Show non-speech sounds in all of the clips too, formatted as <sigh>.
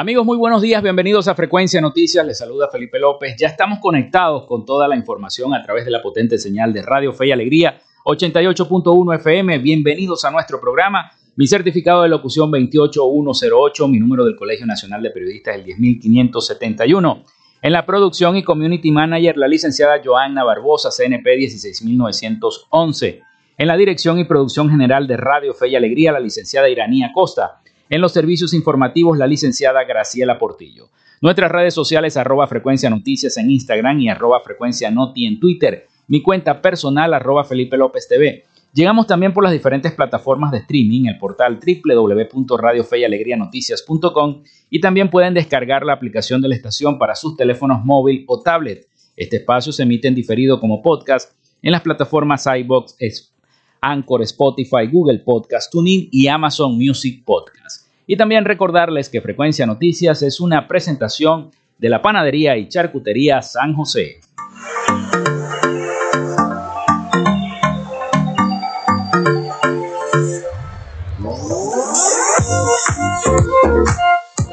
Amigos, muy buenos días, bienvenidos a Frecuencia Noticias, les saluda Felipe López. Ya estamos conectados con toda la información a través de la potente señal de Radio Fe y Alegría 88.1 FM. Bienvenidos a nuestro programa. Mi certificado de locución 28108, mi número del Colegio Nacional de Periodistas el 10571. En la producción y community manager, la licenciada Joanna Barbosa, CNP 16911. En la dirección y producción general de Radio Fe y Alegría, la licenciada Iranía Costa. En los servicios informativos, la licenciada Graciela Portillo. Nuestras redes sociales, arroba frecuencia noticias en Instagram y arroba frecuencia noti en Twitter. Mi cuenta personal, arroba Felipe López TV. Llegamos también por las diferentes plataformas de streaming, el portal www.radiofeyalegrianoticias.com y también pueden descargar la aplicación de la estación para sus teléfonos móvil o tablet. Este espacio se emite en diferido como podcast en las plataformas iBox, Anchor, Spotify, Google Podcast, TuneIn y Amazon Music Podcast. Y también recordarles que Frecuencia Noticias es una presentación de la panadería y charcutería San José.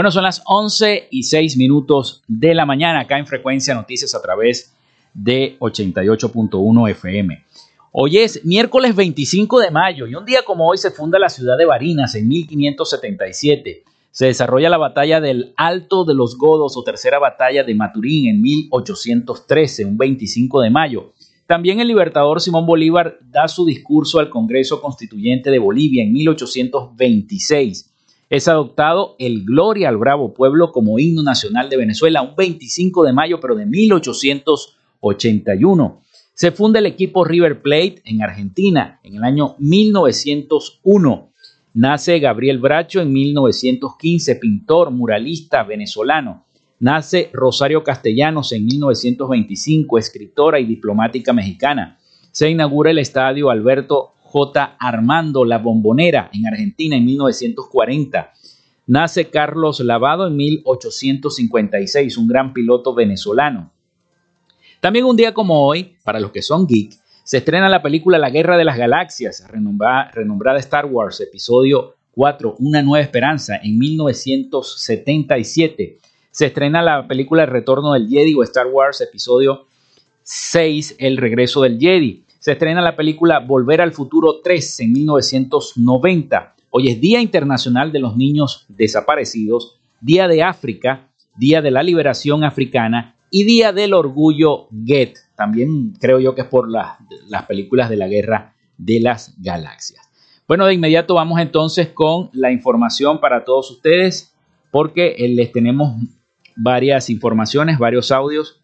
Bueno, son las 11 y 6 minutos de la mañana acá en Frecuencia Noticias a través de 88.1 FM. Hoy es miércoles 25 de mayo y un día como hoy se funda la ciudad de Barinas en 1577. Se desarrolla la batalla del Alto de los Godos o tercera batalla de Maturín en 1813, un 25 de mayo. También el libertador Simón Bolívar da su discurso al Congreso Constituyente de Bolivia en 1826 es adoptado el Gloria al Bravo Pueblo como himno nacional de Venezuela un 25 de mayo, pero de 1881. Se funda el equipo River Plate en Argentina en el año 1901. Nace Gabriel Bracho en 1915, pintor, muralista venezolano. Nace Rosario Castellanos en 1925, escritora y diplomática mexicana. Se inaugura el estadio Alberto J. Armando La Bombonera en Argentina en 1940. Nace Carlos Lavado en 1856, un gran piloto venezolano. También un día como hoy, para los que son geek, se estrena la película La Guerra de las Galaxias, renombrada, Star Wars, episodio 4, Una Nueva Esperanza, en 1977. Se estrena la película El Retorno del Jedi o Star Wars, episodio 6, El Regreso del Jedi se estrena la película Volver al Futuro 3 en 1990. Hoy es Día Internacional de los Niños Desaparecidos, Día de África, Día de la Liberación Africana y Día del Orgullo Get. También creo yo que es por las películas de la Guerra de las Galaxias. Bueno, de inmediato vamos entonces con la información para todos ustedes, porque eh, les tenemos varias informaciones, varios audios,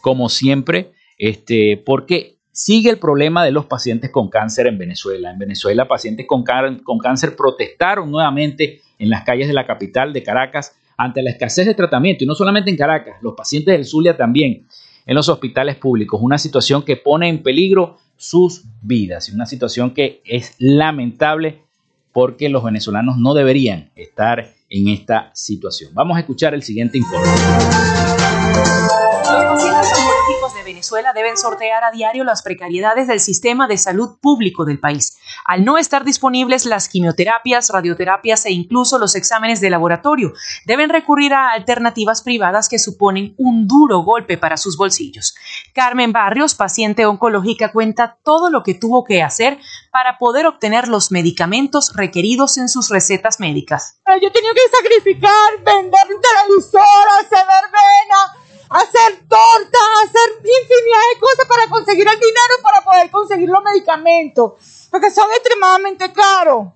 como siempre, este, porque Sigue el problema de los pacientes con cáncer en Venezuela. En Venezuela, pacientes con, cáncer protestaron nuevamente en las calles de la capital de Caracas ante la escasez de tratamiento, y no solamente en Caracas, los pacientes del Zulia también, en los hospitales públicos. Una situación que pone en peligro sus vidas una situación que es lamentable porque los venezolanos no deberían estar en esta situación. Vamos a escuchar el siguiente informe. Venezuela deben sortear a diario las precariedades del sistema de salud público del país. Al no estar disponibles las quimioterapias, radioterapias e incluso los exámenes de laboratorio, deben recurrir a alternativas privadas que suponen un duro golpe para sus bolsillos. Carmen Barrios, paciente oncológica, cuenta todo lo que tuvo que hacer para poder obtener los medicamentos requeridos en sus recetas médicas. Yo tenía que sacrificar, vender televisor, hacer verbena hacer tortas, hacer infinidad de cosas para conseguir el dinero para poder conseguir los medicamentos, porque son extremadamente caros.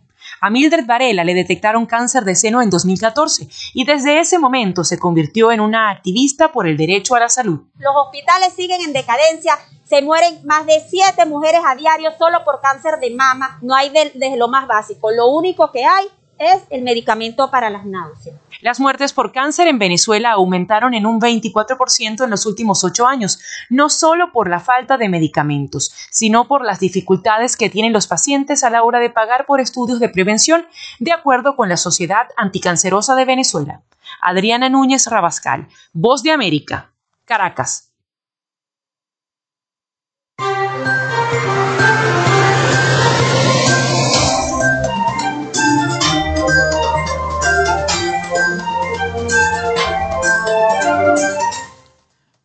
A Mildred Varela le detectaron cáncer de seno en 2014 y desde ese momento se convirtió en una activista por el derecho a la salud. Los hospitales siguen en decadencia, se mueren más de siete mujeres a diario solo por cáncer de mama, no hay desde lo más básico, lo único que hay es el medicamento para las náuseas. Las muertes por cáncer en Venezuela aumentaron en un 24% en los últimos ocho años, no solo por la falta de medicamentos, sino por las dificultades que tienen los pacientes a la hora de pagar por estudios de prevención, de acuerdo con la Sociedad Anticancerosa de Venezuela. Adriana Núñez Rabascal, Voz de América, Caracas.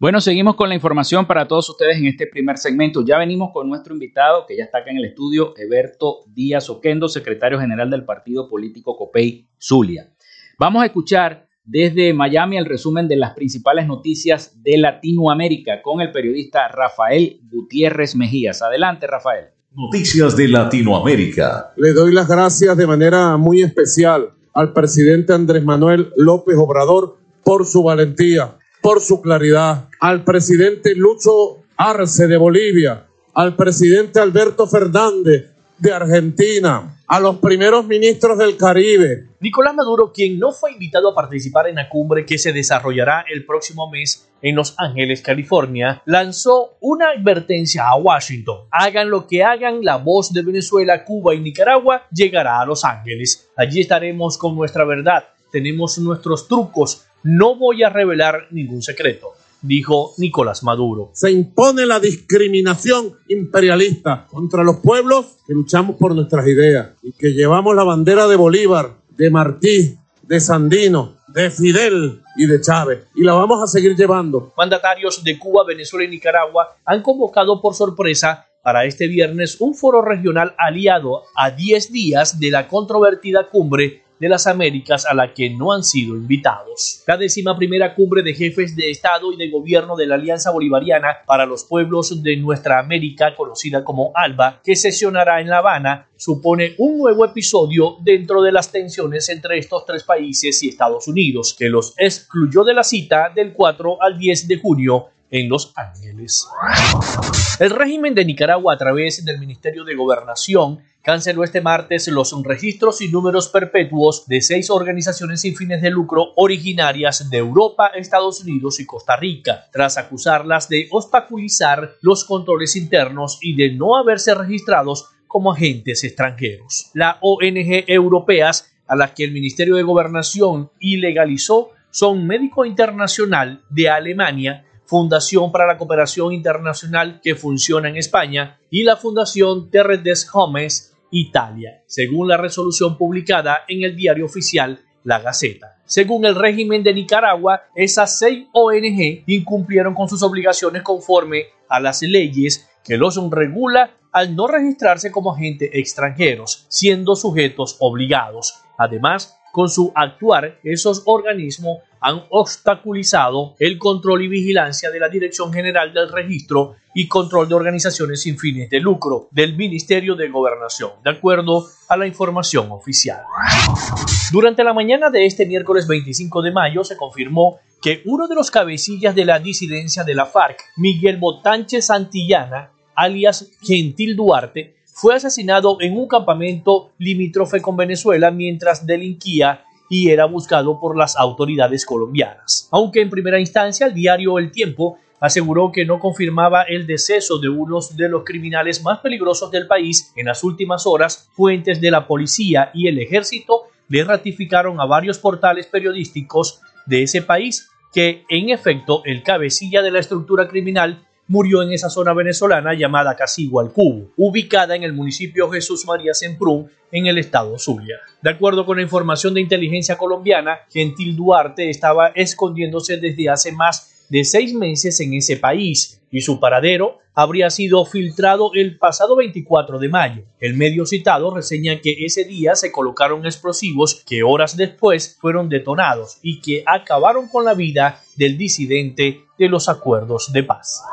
Bueno, seguimos con la información para todos ustedes en este primer segmento. Ya venimos con nuestro invitado, que ya está acá en el estudio, Eberto Díaz Oquendo, secretario general del partido político COPEI Zulia. Vamos a escuchar desde Miami el resumen de las principales noticias de Latinoamérica con el periodista Rafael Gutiérrez Mejías. Adelante, Rafael. Noticias de Latinoamérica. Le doy las gracias de manera muy especial al presidente Andrés Manuel López Obrador por su valentía por su claridad, al presidente Lucho Arce de Bolivia, al presidente Alberto Fernández de Argentina, a los primeros ministros del Caribe. Nicolás Maduro, quien no fue invitado a participar en la cumbre que se desarrollará el próximo mes en Los Ángeles, California, lanzó una advertencia a Washington. Hagan lo que hagan, la voz de Venezuela, Cuba y Nicaragua llegará a Los Ángeles. Allí estaremos con nuestra verdad. Tenemos nuestros trucos, no voy a revelar ningún secreto, dijo Nicolás Maduro. Se impone la discriminación imperialista contra los pueblos que luchamos por nuestras ideas y que llevamos la bandera de Bolívar, de Martí, de Sandino, de Fidel y de Chávez. Y la vamos a seguir llevando. Mandatarios de Cuba, Venezuela y Nicaragua han convocado por sorpresa para este viernes un foro regional aliado a 10 días de la controvertida cumbre de las Américas a la que no han sido invitados. La décima primera cumbre de jefes de Estado y de Gobierno de la Alianza Bolivariana para los Pueblos de Nuestra América, conocida como ALBA, que sesionará en La Habana, supone un nuevo episodio dentro de las tensiones entre estos tres países y Estados Unidos, que los excluyó de la cita del 4 al 10 de junio en Los Ángeles. El régimen de Nicaragua a través del Ministerio de Gobernación canceló este martes los registros y números perpetuos de seis organizaciones sin fines de lucro originarias de Europa, Estados Unidos y Costa Rica, tras acusarlas de obstaculizar los controles internos y de no haberse registrados como agentes extranjeros. La ONG europeas a las que el Ministerio de Gobernación ilegalizó son Médico Internacional de Alemania, Fundación para la Cooperación Internacional que funciona en España y la Fundación Terre des Hommes Italia, según la resolución publicada en el diario oficial La Gaceta. Según el régimen de Nicaragua, esas seis ONG incumplieron con sus obligaciones conforme a las leyes que los regula al no registrarse como agentes extranjeros, siendo sujetos obligados. Además, con su actuar, esos organismos han obstaculizado el control y vigilancia de la Dirección General del Registro y Control de Organizaciones sin fines de lucro del Ministerio de Gobernación, de acuerdo a la información oficial. Durante la mañana de este miércoles 25 de mayo se confirmó que uno de los cabecillas de la disidencia de la FARC, Miguel Botanche Santillana, alias Gentil Duarte, fue asesinado en un campamento limítrofe con Venezuela mientras delinquía y era buscado por las autoridades colombianas. Aunque en primera instancia el diario El Tiempo aseguró que no confirmaba el deceso de uno de los criminales más peligrosos del país en las últimas horas, fuentes de la policía y el ejército le ratificaron a varios portales periodísticos de ese país que en efecto el cabecilla de la estructura criminal murió en esa zona venezolana llamada Cubo, ubicada en el municipio Jesús María Semprún, en el estado Zulia. De acuerdo con la información de inteligencia colombiana, Gentil Duarte estaba escondiéndose desde hace más de seis meses en ese país y su paradero habría sido filtrado el pasado 24 de mayo. El medio citado reseña que ese día se colocaron explosivos que horas después fueron detonados y que acabaron con la vida del disidente de los acuerdos de paz.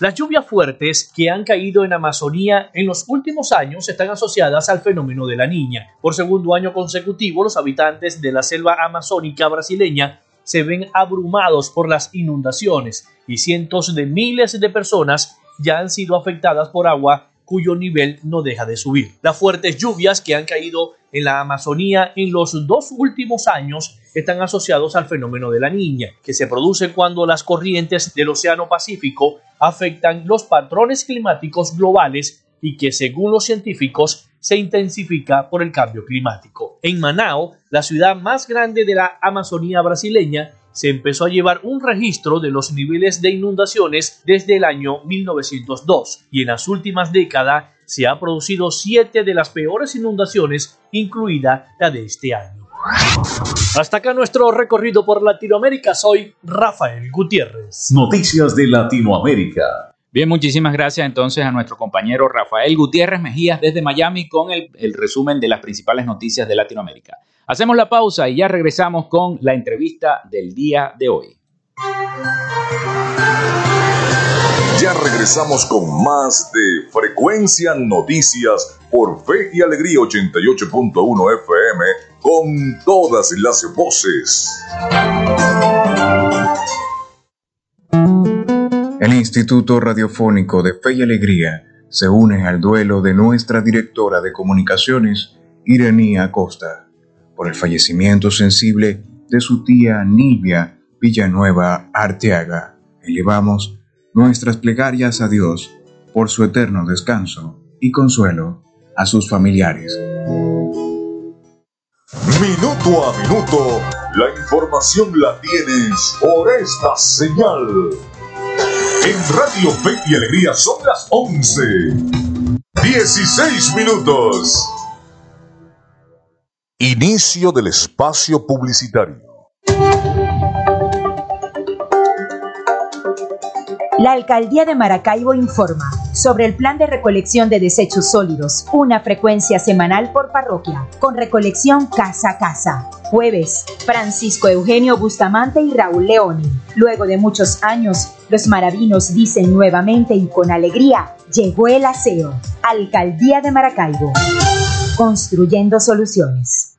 Las lluvias fuertes que han caído en Amazonía en los últimos años están asociadas al fenómeno de la niña. Por segundo año consecutivo, los habitantes de la selva amazónica brasileña se ven abrumados por las inundaciones y cientos de miles de personas ya han sido afectadas por agua cuyo nivel no deja de subir. Las fuertes lluvias que han caído en la Amazonía en los dos últimos años están asociados al fenómeno de la niña, que se produce cuando las corrientes del Océano Pacífico afectan los patrones climáticos globales y que según los científicos se intensifica por el cambio climático. En Manao, la ciudad más grande de la Amazonía brasileña, se empezó a llevar un registro de los niveles de inundaciones desde el año 1902 y en las últimas décadas se ha producido siete de las peores inundaciones, incluida la de este año. Hasta acá nuestro recorrido por Latinoamérica. Soy Rafael Gutiérrez. Noticias de Latinoamérica. Bien, muchísimas gracias entonces a nuestro compañero Rafael Gutiérrez Mejías desde Miami con el, el, resumen de las principales noticias de Latinoamérica. Hacemos la pausa y ya regresamos con la entrevista del día de hoy. Ya regresamos con más de Frecuencia Noticias por Fe y Alegría 88.1 FM con todas las voces. El Instituto Radiofónico de Fe y Alegría se une al duelo de nuestra directora de comunicaciones, Iranía Acosta, por el fallecimiento sensible de su tía Nilvia Villanueva Arteaga. Elevamos nuestras plegarias a Dios por su eterno descanso y consuelo a sus familiares. Minuto a minuto, la información la tienes por esta señal. En Radio Fe y Alegría son las 11. 16 minutos. Inicio del espacio publicitario. La Alcaldía de Maracaibo informa sobre el plan de recolección de desechos sólidos, una frecuencia semanal por parroquia, con recolección casa a casa. Jueves, Francisco Eugenio Bustamante y Raúl Leoni. Luego de muchos años, los maravinos dicen nuevamente y con alegría, llegó el aseo. Alcaldía de Maracaibo. Construyendo soluciones.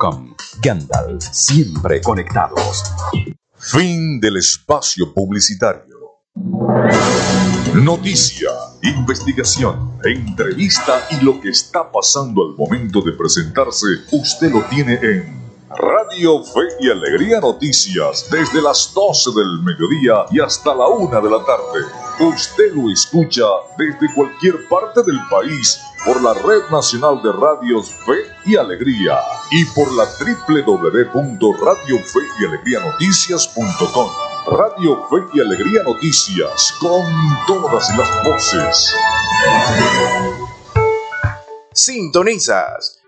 Gandalf, siempre conectados. Fin del espacio publicitario. Noticia, investigación, entrevista y lo que está pasando al momento de presentarse, usted lo tiene en Radio Fe y Alegría Noticias desde las 12 del mediodía y hasta la 1 de la tarde Usted lo escucha desde cualquier parte del país por la Red Nacional de Radios Fe y Alegría y por la www.radiofeyalegrianoticias.com. Radio Fe y Alegría Noticias con todas las voces. Sintonizas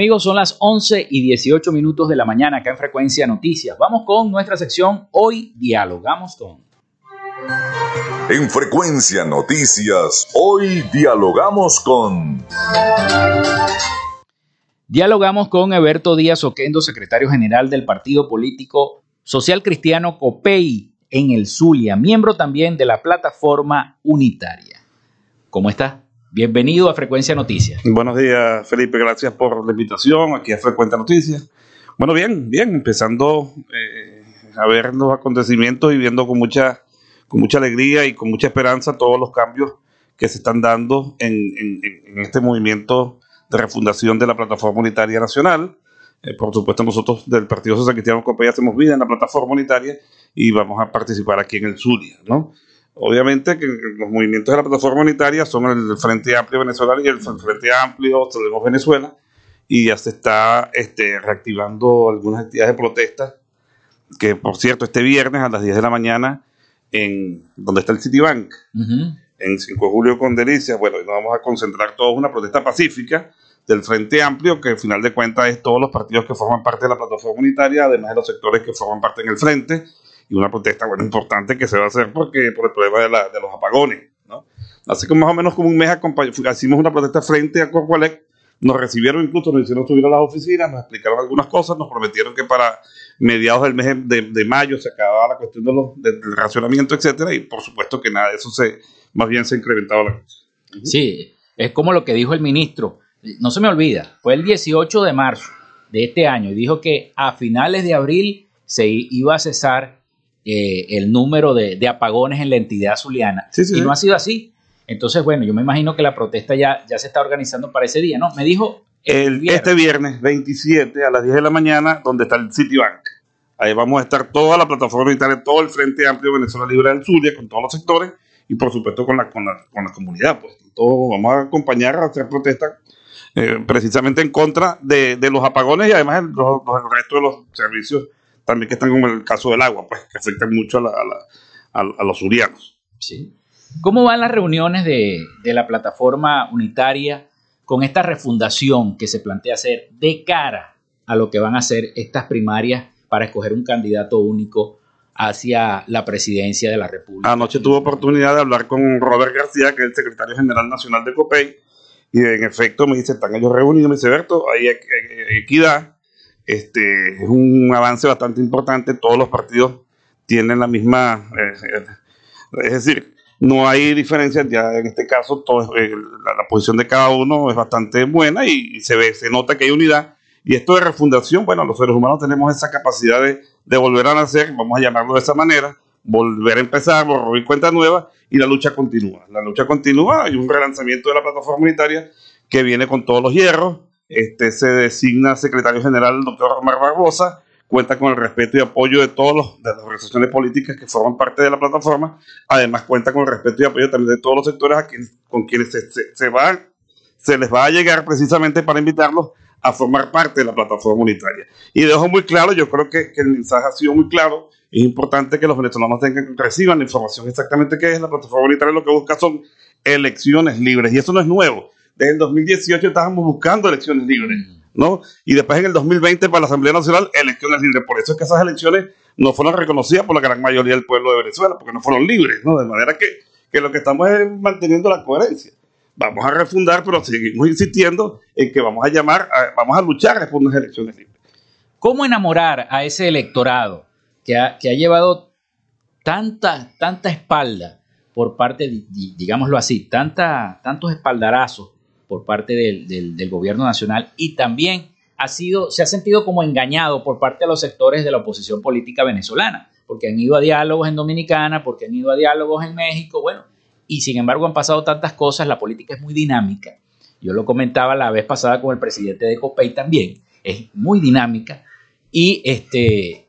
Amigos, son las 11 y 18 minutos de la mañana acá en Frecuencia Noticias. Vamos con nuestra sección Hoy Dialogamos con. En Frecuencia Noticias, hoy dialogamos con... Dialogamos con Eberto Díaz Oquendo, secretario general del Partido Político Social Cristiano COPEI en el Zulia, miembro también de la plataforma unitaria. ¿Cómo está? Bienvenido a Frecuencia Noticias. Buenos días, Felipe. Gracias por la invitación aquí a Frecuencia Noticias. Bueno, bien, bien, empezando eh, a ver los acontecimientos y viendo con mucha, con mucha alegría y con mucha esperanza todos los cambios que se están dando en, este movimiento de refundación de la Plataforma Unitaria Nacional. Eh, por supuesto, nosotros del Partido Social Cristiano Copey hacemos vida en la Plataforma Unitaria y vamos a participar aquí en el Zulia, ¿no? Obviamente que los movimientos de la plataforma unitaria son el Frente Amplio Venezolano y el Frente Amplio Salvemos Venezuela y ya se está este, reactivando algunas actividades de protesta que por cierto este viernes a las 10 de la mañana en donde está el Citibank en 5 de julio con Delicias, bueno, nos vamos a concentrar todos una protesta pacífica del Frente Amplio, que al final de cuentas es todos los partidos que forman parte de la plataforma unitaria, además de los sectores que forman parte en el Frente, y una protesta bueno, importante que se va a hacer porque por el problema de, los apagones. ¿no? Así que más o menos como un mes hicimos una protesta frente a Corpoelec, nos recibieron incluso, nos hicieron subir a las oficinas, nos explicaron algunas cosas, nos prometieron que para mediados del mes de, mayo se acababa la cuestión del racionamiento, etcétera, y por supuesto que nada de eso se, más bien se ha incrementado la cosa. Sí, es como lo que dijo el ministro. No se me olvida, fue el 18 de marzo de este año y dijo que a finales de abril se iba a cesar eh, el número de, de apagones en la entidad zuliana. Sí, sí, y no ha sido así. Entonces, bueno, yo me imagino que la protesta ya, ya se está organizando para ese día, ¿no? Me dijo el, este viernes 27 a las 10 de la mañana, donde está el Citibank. Ahí vamos a estar toda la plataforma unitaria, todo el Frente Amplio Venezuela Libre del Zulia, con todos los sectores y por supuesto con la, con la, con la comunidad. Pues todo, vamos a acompañar a hacer protesta eh, precisamente en contra de, de los apagones y además el, los- los- el resto de los servicios también que están como el caso del agua, pues que afectan mucho a, la- a la- a- a los surianos. Sí. ¿Cómo van las reuniones de, de la plataforma unitaria con esta refundación que se plantea hacer de cara a lo que van a ser estas primarias para escoger un candidato único hacia la presidencia de la República? Anoche tuve oportunidad de hablar con Robert García, que es el secretario general nacional de COPEI, y en efecto me dice, están ellos reunidos, me dice, Berto, hay equ- equ- equidad, este, es un avance bastante importante, todos los partidos tienen la misma, eh, eh, es decir, no hay diferencias, ya en este caso todo eh, la, la posición de cada uno es bastante buena y, se ve, se nota que hay unidad, y esto de refundación, bueno, los seres humanos tenemos esa capacidad de, volver a nacer, vamos a llamarlo de esa manera, volver a empezar, borrar cuenta nueva, y la lucha continúa. La lucha continúa, hay un relanzamiento de la plataforma unitaria que viene con todos los hierros, este se designa secretario general el doctor Omar Barbosa, cuenta con el respeto y apoyo de todas las organizaciones políticas que forman parte de la plataforma, además cuenta con el respeto y apoyo también de todos los sectores con quienes se, se, van, se les va a llegar precisamente para invitarlos a formar parte de la plataforma unitaria. Y dejo muy claro, yo creo que, que el mensaje ha sido muy claro, es importante que los venezolanos tengan, reciban la información exactamente qué es la plataforma unitaria, lo que busca son elecciones libres, y eso no es nuevo. Desde el 2018 estábamos buscando elecciones libres, ¿no? Y después en el 2020 para la Asamblea Nacional, elecciones libres. Por eso es que esas elecciones no fueron reconocidas por la gran mayoría del pueblo de Venezuela, porque no fueron libres, ¿no? De manera que, que lo que estamos es manteniendo la coherencia. vamos a refundar, pero seguimos insistiendo en que vamos a llamar, vamos a luchar por unas elecciones libres. ¿Cómo enamorar a ese electorado que ha, que ha llevado tanta, tanta espalda por parte, digámoslo así, tanta, tantos espaldarazos por parte del, del, gobierno nacional y también ha sido, se ha sentido como engañado por parte de los sectores de la oposición política venezolana, porque han ido a diálogos en Dominicana, porque han ido a diálogos en México, bueno, y sin embargo han pasado tantas cosas, la política es muy dinámica. Yo lo comentaba la vez pasada con el presidente de COPEI también, es muy dinámica y este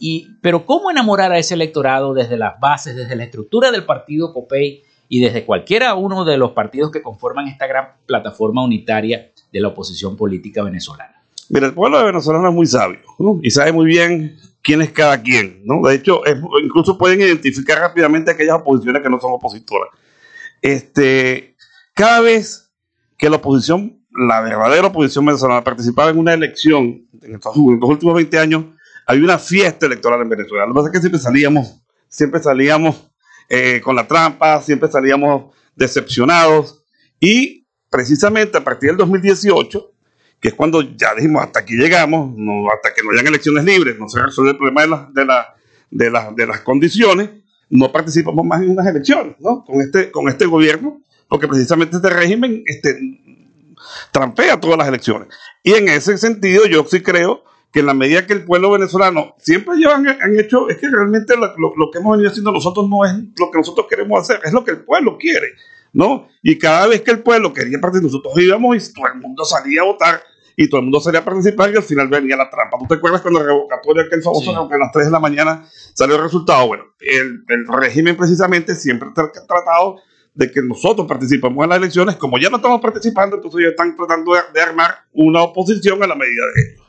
y pero cómo enamorar a ese electorado desde las bases, desde la estructura del partido COPEI y desde cualquiera uno de los partidos que conforman esta gran plataforma unitaria de la oposición política venezolana. Mira, el pueblo de Venezuela es muy sabio y sabe muy bien quién es cada quien. ¿no? De hecho, incluso pueden identificar rápidamente aquellas oposiciones que no son opositoras. Este, cada vez que la oposición, la verdadera oposición venezolana, participaba en una elección en estos, últimos 20 años, había una fiesta electoral en Venezuela. Lo que pasa es que siempre salíamos, siempre salíamos eh, con la trampa, siempre salíamos decepcionados y precisamente a partir del 2018, que es cuando ya dijimos hasta aquí llegamos, hasta que no hayan elecciones libres, no se resuelve el problema de, la, de, la, de, las condiciones, no participamos más en unas elecciones, ¿no? Con este, con este gobierno, porque precisamente este régimen este, trampea todas las elecciones. Y en ese sentido yo sí creo que en la medida que el pueblo venezolano siempre llevan, han hecho, es que realmente lo, que hemos venido haciendo nosotros no es lo que nosotros queremos hacer, es lo que el pueblo quiere, ¿no? Y cada vez que el pueblo quería participar, nosotros íbamos y todo el mundo salía a votar y todo el mundo salía a participar y al final venía la trampa. ¿Tú te acuerdas cuando el revocatorio, aquel famoso, que a las 3 de la mañana salió el resultado? Bueno, el, el régimen precisamente siempre ha tratado de que nosotros participamos en las elecciones, como ya no estamos participando, entonces ellos están tratando de, armar una oposición a la medida de ellos.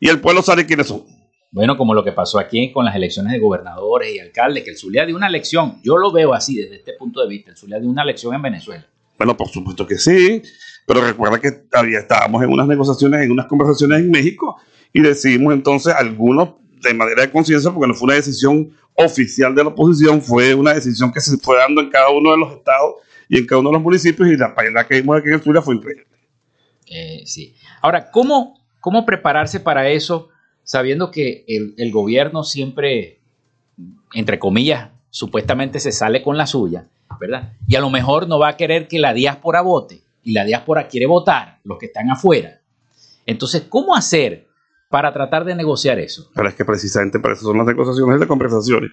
Y el pueblo sabe quiénes son. Bueno, como lo que pasó aquí con las elecciones de gobernadores y alcaldes, que el Zulia dio una elección, yo lo veo así desde este punto de vista, el Zulia dio una elección en Venezuela. Bueno, por supuesto que sí, pero recuerda que todavía estábamos en unas negociaciones, en unas conversaciones en México y decidimos entonces algunos de manera de conciencia, porque no fue una decisión oficial de la oposición, fue una decisión que se fue dando en cada uno de los estados y en cada uno de los municipios y la paella que vimos aquí en el Zulia fue increíble. Eh, sí. Ahora, ¿cómo, ¿cómo prepararse para eso sabiendo que el, gobierno siempre, entre comillas, supuestamente se sale con la suya, ¿verdad? Y a lo mejor no va a querer que la diáspora vote y la diáspora quiere votar, los que están afuera. Entonces, ¿cómo hacer para tratar de negociar eso? Pero es que precisamente para eso son las negociaciones y las conversaciones.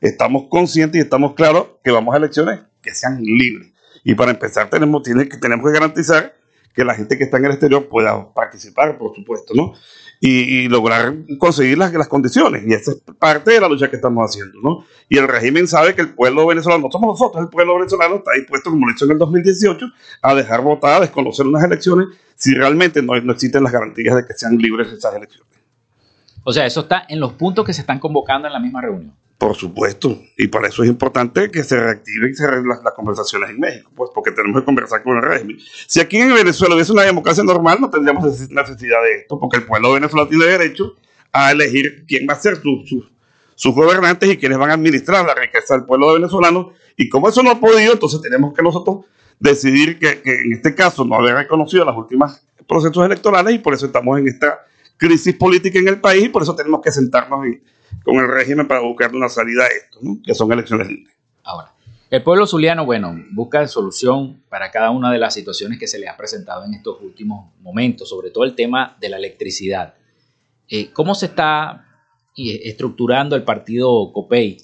Estamos conscientes y estamos claros que vamos a elecciones que sean libres. Y para empezar tenemos, tiene, tenemos que garantizar que la gente que está en el exterior pueda participar, por supuesto, ¿no? y, lograr conseguir las, las, condiciones. Y esa es parte de la lucha que estamos haciendo, ¿no? Y el régimen sabe que el pueblo venezolano, no somos nosotros, el pueblo venezolano está dispuesto, como lo hizo en el 2018, a dejar votar, a desconocer unas elecciones si realmente no, no existen las garantías de que sean libres esas elecciones. O sea, eso está en los puntos que se están convocando en la misma reunión. Por supuesto, y para eso es importante que se reactiven las, las, conversaciones en México, pues porque tenemos que conversar con el régimen. Si aquí en Venezuela hubiese una democracia normal, no tendríamos necesidad de esto, porque el pueblo venezolano tiene derecho a elegir quién va a ser sus gobernantes y quiénes van a administrar la riqueza del pueblo venezolano. Y como eso no ha podido, entonces tenemos que nosotros decidir que, que en este caso no haber reconocido los últimos procesos electorales y por eso estamos en esta crisis política en el país y por eso tenemos que sentarnos en con el régimen para buscar una salida a esto, que son elecciones libres. Ahora, el pueblo zuliano, bueno, busca solución para cada una de las situaciones que se le ha presentado en estos últimos momentos, sobre todo el tema de la electricidad. Eh, ¿Cómo se está eh, estructurando el partido COPEI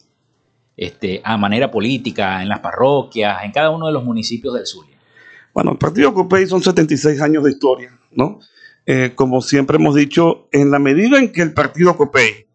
este, a manera política, en las parroquias, en cada uno de los municipios del Zulia? Bueno, el partido COPEI son 76 años de historia, ¿no? Eh, como siempre hemos dicho, en la medida en que el partido COPEI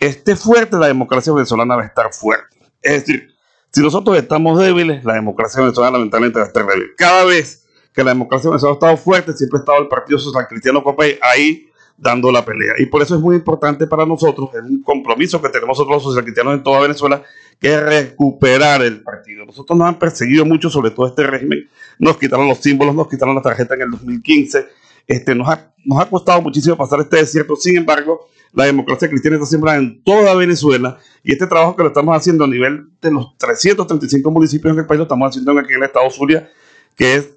esté fuerte, la democracia venezolana va a estar fuerte. Es decir, si nosotros estamos débiles, la democracia venezolana lamentablemente va a estar débil. Cada vez que la democracia venezolana ha estado fuerte, siempre ha estado el Partido Social Cristiano Copay ahí dando la pelea. Y por eso es muy importante para nosotros, es un compromiso que tenemos nosotros los socialcristianos en toda Venezuela, que es recuperar el partido. Nosotros nos han perseguido mucho, sobre todo este régimen. Nos quitaron los símbolos, nos quitaron la tarjeta en el 2015. Este, nos, ha, nos ha costado muchísimo pasar este desierto. Sin embargo, la democracia cristiana está sembrada en toda Venezuela y este trabajo que lo estamos haciendo a nivel de los 335 municipios en el país lo estamos haciendo en el estado Zulia, que es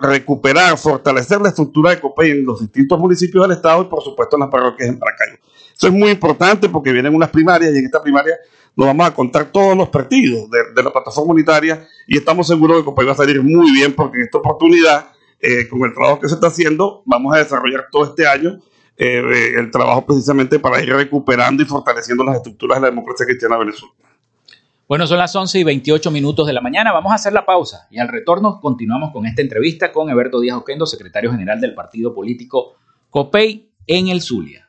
recuperar, fortalecer la estructura de COPEI en los distintos municipios del estado y por supuesto en las parroquias en Maracaibo. Eso es muy importante porque vienen unas primarias y en esta primaria nos vamos a contar todos los partidos de, la plataforma unitaria y estamos seguros que COPEI va a salir muy bien porque en esta oportunidad, eh, con el trabajo que se está haciendo, vamos a desarrollar todo este año eh, el trabajo precisamente para ir recuperando y fortaleciendo las estructuras de la democracia cristiana Venezuela. Bueno, son las 11 y 28 minutos de la mañana. Vamos a hacer la pausa y al retorno continuamos con esta entrevista con Eberto Díaz Oquendo, secretario general del partido político COPEI en el Zulia.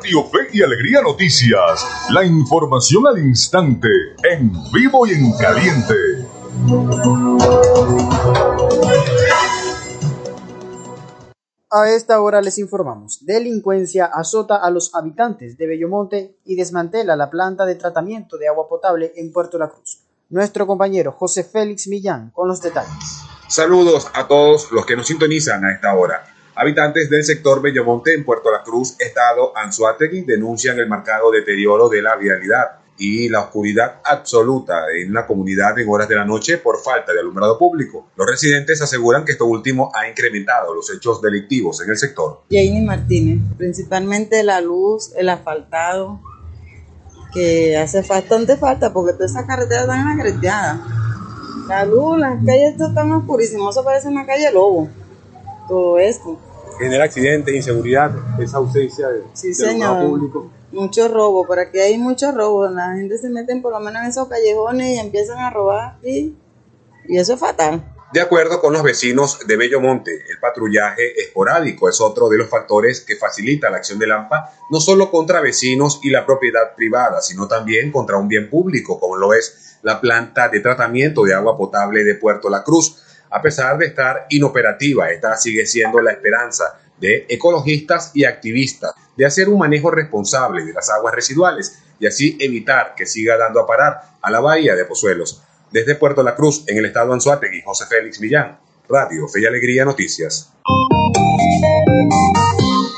Radio Fe y Alegría Noticias. La información al instante, en vivo y en caliente. A esta hora les informamos. Delincuencia azota a los habitantes de Bellomonte y desmantela la planta de tratamiento de agua potable en Puerto La Cruz. Nuestro compañero José Félix Millán con los detalles. Saludos a todos los que nos sintonizan a esta hora. Habitantes del sector Bellomonte en Puerto La Cruz, Estado Anzuategui, denuncian el marcado deterioro de la vialidad y la oscuridad absoluta en la comunidad en horas de la noche por falta de alumbrado público. Los residentes aseguran que esto último ha incrementado los hechos delictivos en el sector. Janie Martínez, principalmente la luz, el asfaltado, que hace bastante falta porque todas esas carreteras están agreteadas. La luz, las calles están oscurísimas, eso parece una calle lobo, todo esto genera accidentes, inseguridad, esa ausencia de, sí, público. Mucho robo, por aquí hay mucho robo, la gente se mete por lo menos en esos callejones y empiezan a robar y, y eso es fatal. De acuerdo con los vecinos de Bellomonte, el patrullaje esporádico es otro de los factores que facilita la acción de Lampa, no solo contra vecinos y la propiedad privada, sino también contra un bien público, como lo es la planta de tratamiento de agua potable de Puerto La Cruz a pesar de estar inoperativa, esta sigue siendo la esperanza de ecologistas y activistas de hacer un manejo responsable de las aguas residuales y así evitar que siga dando a parar a la bahía de Pozuelos. Desde Puerto La Cruz, en el estado Anzuategui, José Félix Millán, Radio Fe y Alegría Noticias.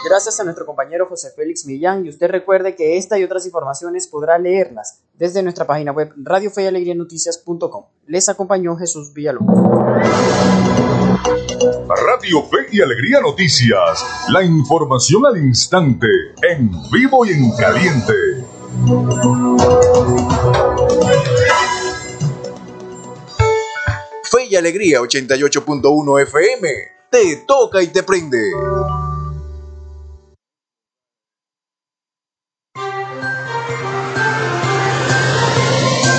Gracias a nuestro compañero José Félix Millán y usted recuerde que esta y otras informaciones podrá leerlas desde nuestra página web radiofeyalegrianoticias.com. Les acompañó Jesús Villalobos. Radio Fe y Alegría Noticias, la información al instante, en vivo y en caliente. Fe y Alegría 88.1 FM, te toca y te prende.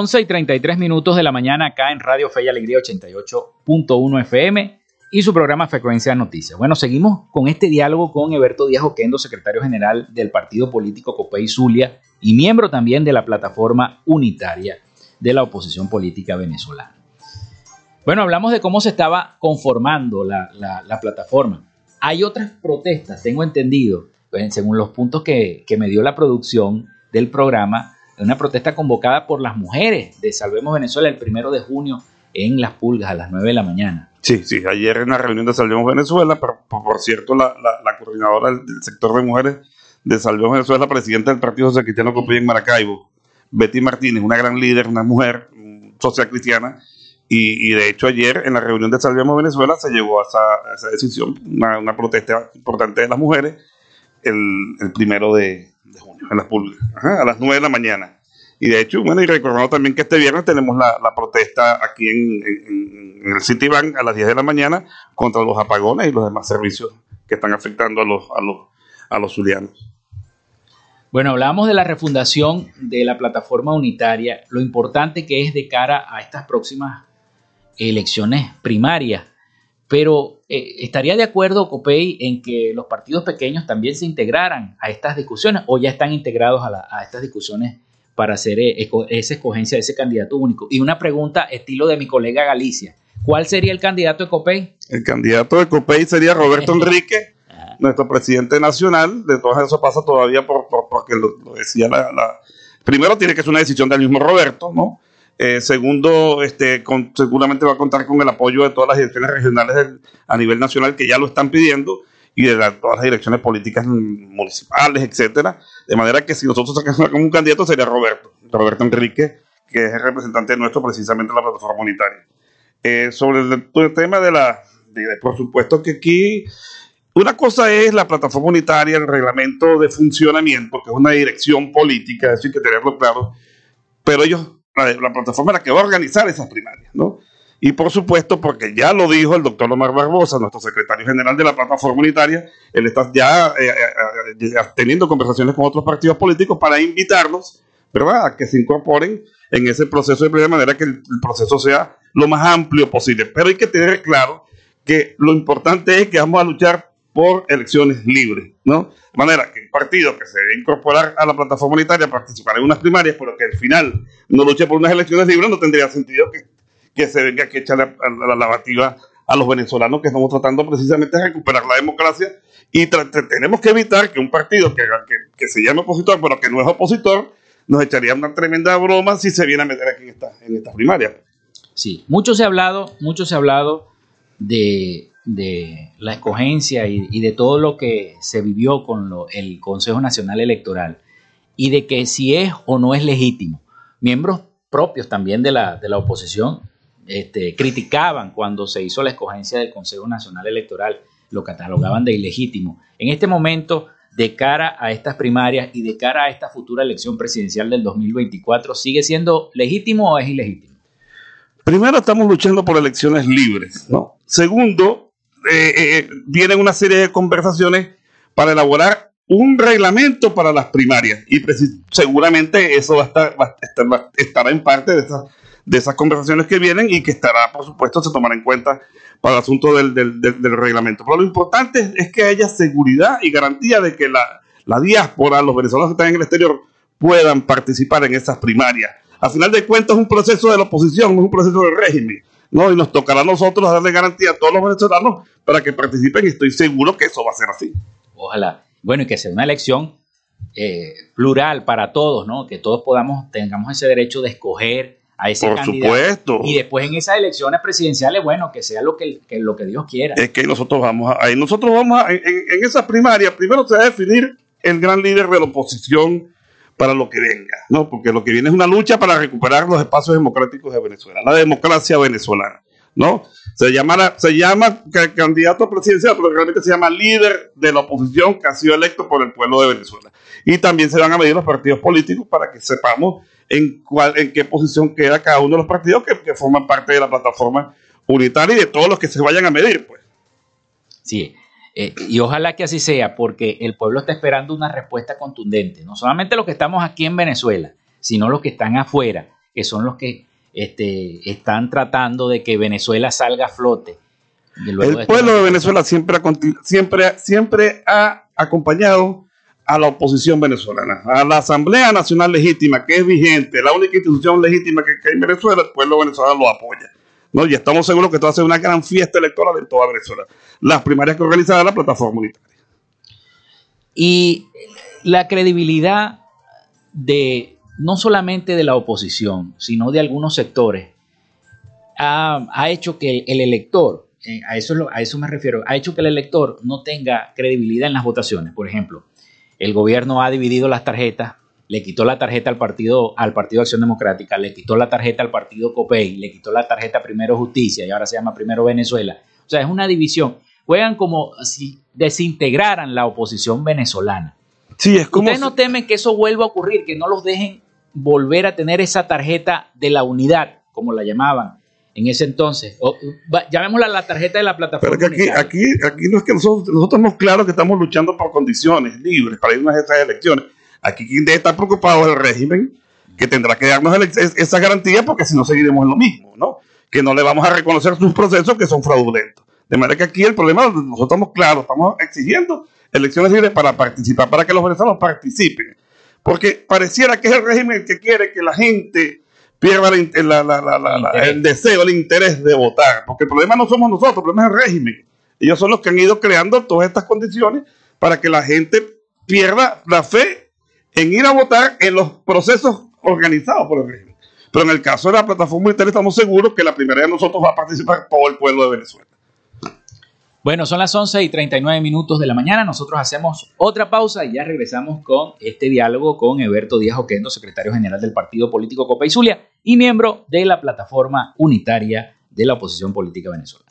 11 y 33 minutos de la mañana acá en Radio Fe y Alegría 88.1 FM y su programa Frecuencia Noticias. Bueno, seguimos con este diálogo con Eberto Díaz Oquendo, secretario general del partido político Copey Zulia y miembro también de la plataforma unitaria de la oposición política venezolana. Bueno, hablamos de cómo se estaba conformando la, la, plataforma. Hay otras protestas, tengo entendido, pues, según los puntos que me dio la producción del programa, una protesta convocada por las mujeres de Salvemos Venezuela el primero de junio en Las Pulgas a las 9 de la mañana. Sí, sí, ayer en la reunión de Salvemos Venezuela, por, cierto, la, coordinadora del, sector de mujeres de Salvemos Venezuela, la presidenta del Partido Social Cristiano que en Maracaibo, Betty Martínez, una gran líder, una mujer social cristiana, y, de hecho ayer en la reunión de Salvemos Venezuela se llegó a esa, decisión, una, protesta importante de las mujeres el primero de, en las pulgas, a las 9 de la mañana. Y de hecho, bueno, y recordando también que este viernes tenemos la, protesta aquí en, en, el Citibank a las 10 de la mañana contra los apagones y los demás servicios que están afectando a los, a los, a los zulianos. Bueno, hablamos de la refundación de la plataforma unitaria, lo importante que es de cara a estas próximas elecciones primarias pero eh, ¿estaría de acuerdo Copey en que los partidos pequeños también se integraran a estas discusiones o ya están integrados a, estas discusiones para hacer eh, esa escogencia de ese candidato único? Y una pregunta estilo de mi colega Galicia. ¿Cuál sería el candidato de Copey? El candidato de Copey sería Roberto Enrique, nuestro presidente nacional. De todo eso pasa todavía por, porque lo, decía la, la... Primero tiene que ser una decisión del mismo Roberto, ¿no? Eh, segundo, este, seguramente va a contar con el apoyo de todas las direcciones regionales a nivel nacional que ya lo están pidiendo y de todas las direcciones políticas municipales, etcétera. De manera que si nosotros sacamos un candidato sería Roberto, Roberto Enrique, que es el representante nuestro precisamente en la plataforma unitaria. Eh, sobre el, tema de la, por supuesto que aquí una cosa es la plataforma unitaria, el reglamento de funcionamiento, que es una dirección política, eso hay que tenerlo claro, pero ellos la, plataforma la que va a organizar esas primarias, ¿no? Y por supuesto, porque ya lo dijo el doctor Omar Barbosa, nuestro secretario general de la plataforma unitaria, él está ya eh, eh, eh, teniendo conversaciones con otros partidos políticos para invitarlos, ¿verdad?, a que se incorporen en ese proceso de manera que el, proceso sea lo más amplio posible. Pero hay que tener claro que lo importante es que vamos a luchar por elecciones libres, ¿no? De manera que el partido que se debe incorporar a la plataforma unitaria participará en unas primarias, pero que al final no luche por unas elecciones libres, no tendría sentido que, se venga que echar la, la, lavativa a los venezolanos que estamos tratando precisamente de recuperar la democracia y tenemos que evitar que un partido que, se llame opositor, pero que no es opositor, nos echaría una tremenda broma si se viene a meter aquí en esta, en esta primaria. Sí, mucho se ha hablado, mucho se ha hablado de de la escogencia y, de todo lo que se vivió con el Consejo Nacional Electoral y de que si es o no es legítimo. Miembros propios también de la, de la oposición este, criticaban cuando se hizo la escogencia del Consejo Nacional Electoral, lo catalogaban de ilegítimo. En este momento, de cara a estas primarias y de cara a esta futura elección presidencial del 2024, ¿sigue siendo legítimo o es ilegítimo? Primero, estamos luchando por elecciones libres, ¿no? Segundo, eh, eh, vienen una serie de conversaciones para elaborar un reglamento para las primarias y seguramente eso va a estar, va estar estará en parte de esas, de esas conversaciones que vienen y que estará, por supuesto, se tomará en cuenta para el asunto del, del, del, reglamento. Pero lo importante es, que haya seguridad y garantía de que la, la diáspora, los venezolanos que están en el exterior, puedan participar en esas primarias. A final de cuentas, es un proceso de la oposición, es un proceso del régimen. ¿No? Y nos tocará a nosotros darle garantía a todos los venezolanos para que participen y estoy seguro que eso va a ser así. Ojalá. Bueno, y que sea una elección eh, plural para todos, ¿no? Que todos podamos, tengamos ese derecho de escoger a ese Por supuesto. Y después en esas elecciones presidenciales, bueno, que sea lo que, lo que Dios quiera. Es que nosotros vamos a, ahí nosotros vamos a, en, en esa primaria, primero se va a definir el gran líder de la oposición para lo que venga, ¿no? Porque lo que viene es una lucha para recuperar los espacios democráticos de Venezuela, la democracia venezolana, ¿no? Se llama, se llama candidato presidencial, pero realmente se llama líder de la oposición que ha sido electo por el pueblo de Venezuela. Y también se van a medir los partidos políticos para que sepamos en, cuál, en qué posición queda cada uno de los partidos que, que forman parte de la plataforma unitaria y de todos los que se vayan a medir, pues. Sí, eh, y ojalá que así sea, porque el pueblo está esperando una respuesta contundente. No solamente los que estamos aquí en Venezuela, sino los que están afuera, que son los que este, están tratando de que Venezuela salga a flote. El pueblo de Venezuela siempre ha, siempre, siempre ha acompañado a la oposición venezolana, a la Asamblea Nacional Legítima, que es vigente, la única institución legítima que, hay en Venezuela, el pueblo venezolano lo apoya. ¿No? Y estamos seguros que esto va a ser una gran fiesta electoral en toda Venezuela. Las primarias que organizará la plataforma unitaria. Y la credibilidad de no solamente de la oposición, sino de algunos sectores, ha, hecho que el elector, eh, a, eso, a eso me refiero, ha hecho que el elector no tenga credibilidad en las votaciones. Por ejemplo, el gobierno ha dividido las tarjetas, le quitó la tarjeta al partido, al partido Acción Democrática, le quitó la tarjeta al partido COPEI, le quitó la tarjeta Primero Justicia y ahora se llama Primero Venezuela. O sea, es una división. Juegan como si desintegraran la oposición venezolana. Sí, es como ¿Ustedes no temen que eso vuelva a ocurrir, que no los dejen volver a tener esa tarjeta de la unidad, como la llamaban, en ese entonces. O, llamémosla la tarjeta de la plataforma. Pero que aquí, aquí, aquí no es que nosotros, nosotros estamos claros que estamos luchando por condiciones libres para ir a estas elecciones. Aquí quien debe estar preocupado es el régimen que tendrá que darnos esa garantía porque si no seguiremos en lo mismo, ¿no? Que no le vamos a reconocer sus procesos que son fraudulentos. De manera que aquí el problema, nosotros estamos claros, estamos exigiendo elecciones libres para participar, para que los venezolanos participen. Porque pareciera que es el régimen que quiere que la gente pierda el deseo, el interés de votar. Porque el problema no somos nosotros, el problema es el régimen. Ellos son los que han ido creando todas estas condiciones para que la gente pierda la fe en ir a votar en los procesos organizados por el régimen. Pero en el caso de la plataforma unitaria estamos seguros que la primera de nosotros va a participar todo el pueblo de Venezuela. Bueno, son las 11 y 39 minutos de la mañana. Nosotros hacemos otra pausa y ya regresamos con este diálogo con Eberto Díaz Oquendo, secretario general del Partido Político Copa y Zulia y miembro de la plataforma unitaria de la oposición política venezolana.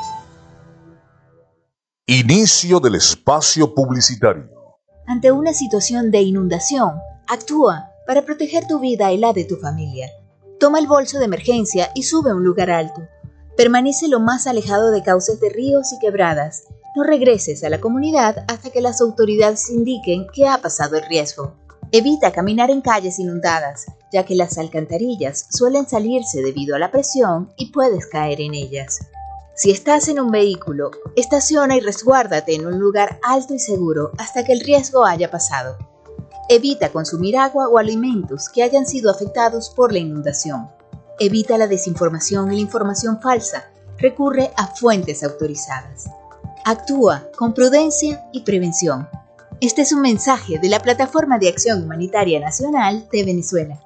Inicio del espacio publicitario. Ante una situación de inundación, actúa para proteger tu vida y la de tu familia. Toma el bolso de emergencia y sube a un lugar alto. Permanece lo más alejado de cauces de ríos y quebradas. No regreses a la comunidad hasta que las autoridades indiquen que ha pasado el riesgo. Evita caminar en calles inundadas, ya que las alcantarillas suelen salirse debido a la presión y puedes caer en ellas. Si estás en un vehículo, estaciona y resguárdate en un lugar alto y seguro hasta que el riesgo haya pasado. Evita consumir agua o alimentos que hayan sido afectados por la inundación. Evita la desinformación y la información falsa. Recurre a fuentes autorizadas. Actúa con prudencia y prevención. Este es un mensaje de la Plataforma de Acción Humanitaria Nacional de Venezuela.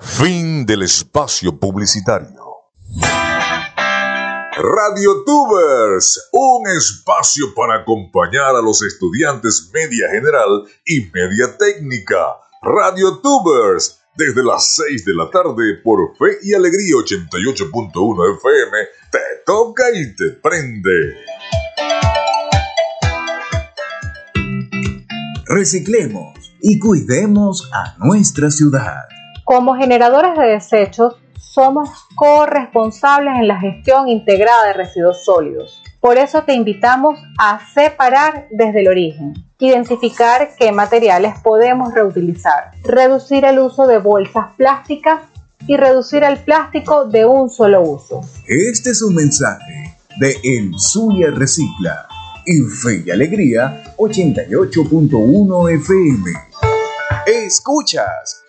Fin del espacio publicitario. Radio Tubers, un espacio para acompañar a los estudiantes media general y media técnica. Radio Tubers, desde las 6 de la tarde por Fe y Alegría 88.1 FM, te toca y te prende. Reciclemos y cuidemos a nuestra ciudad. Como generadores de desechos, somos corresponsables en la gestión integrada de residuos sólidos. Por eso te invitamos a separar desde el origen, identificar qué materiales podemos reutilizar, reducir el uso de bolsas plásticas y reducir el plástico de un solo uso. Este es un mensaje de El Zulia Recicla y Fe y Alegría 88.1 FM. Escuchas